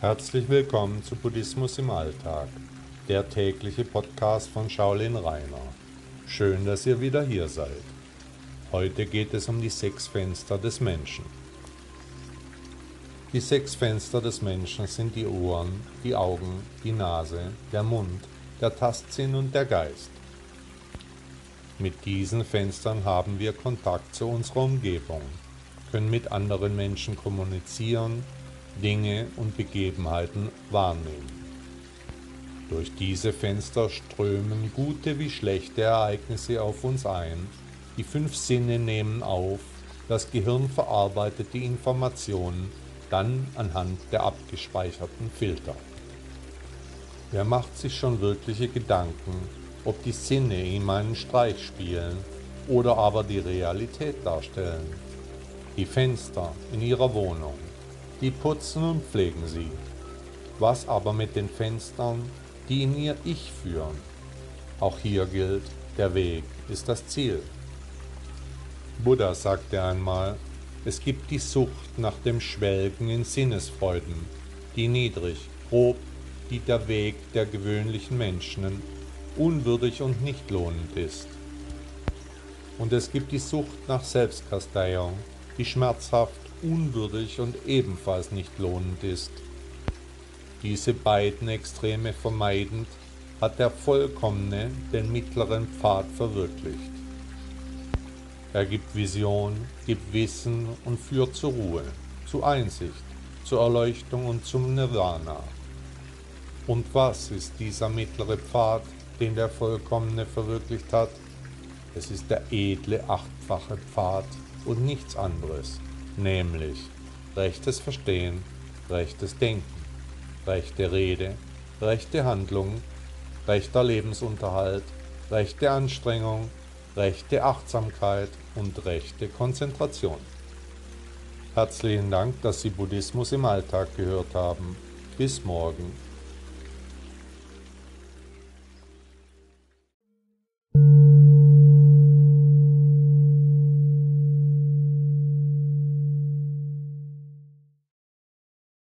Herzlich willkommen zu Buddhismus im Alltag, der tägliche Podcast von Shaolin Rainer. Schön, dass ihr wieder hier seid. Heute geht es um die sechs Fenster des Menschen. Die sechs Fenster des Menschen sind die Ohren, die Augen, die Nase, der Mund, der Tastsinn und der Geist. Mit diesen Fenstern haben wir Kontakt zu unserer Umgebung, können mit anderen Menschen kommunizieren, Dinge und Begebenheiten wahrnehmen. Durch diese Fenster strömen gute wie schlechte Ereignisse auf uns ein, die fünf Sinne nehmen auf, das Gehirn verarbeitet die Informationen dann anhand der abgespeicherten Filter. Wer macht sich schon wirkliche Gedanken, ob die Sinne ihm einen Streich spielen oder aber die Realität darstellen? Die Fenster in ihrer Wohnung, die putzen und pflegen sie. Was aber mit den Fenstern, die in ihr Ich führen? Auch hier gilt, der Weg ist das Ziel. Buddha sagte einmal, es gibt die Sucht nach dem Schwelgen in Sinnesfreuden, die niedrig, grob, die der Weg der gewöhnlichen Menschen, unwürdig und nicht lohnend ist. Und es gibt die Sucht nach Selbstkasteiung, die schmerzhaft, unwürdig und ebenfalls nicht lohnend ist. Diese beiden Extreme vermeidend, hat der Vollkommene den mittleren Pfad verwirklicht. Er gibt Vision, gibt Wissen und führt zur Ruhe, zu Einsicht, zur Erleuchtung und zum Nirvana. Und was ist dieser mittlere Pfad, den der Vollkommene verwirklicht hat? Es ist der edle achtfache Pfad und nichts anderes, nämlich rechtes Verstehen, rechtes Denken, rechte Rede, rechte Handlung, rechter Lebensunterhalt, rechte Anstrengung, rechte Achtsamkeit und rechte Konzentration. Herzlichen Dank, dass Sie Buddhismus im Alltag gehört haben. Bis morgen.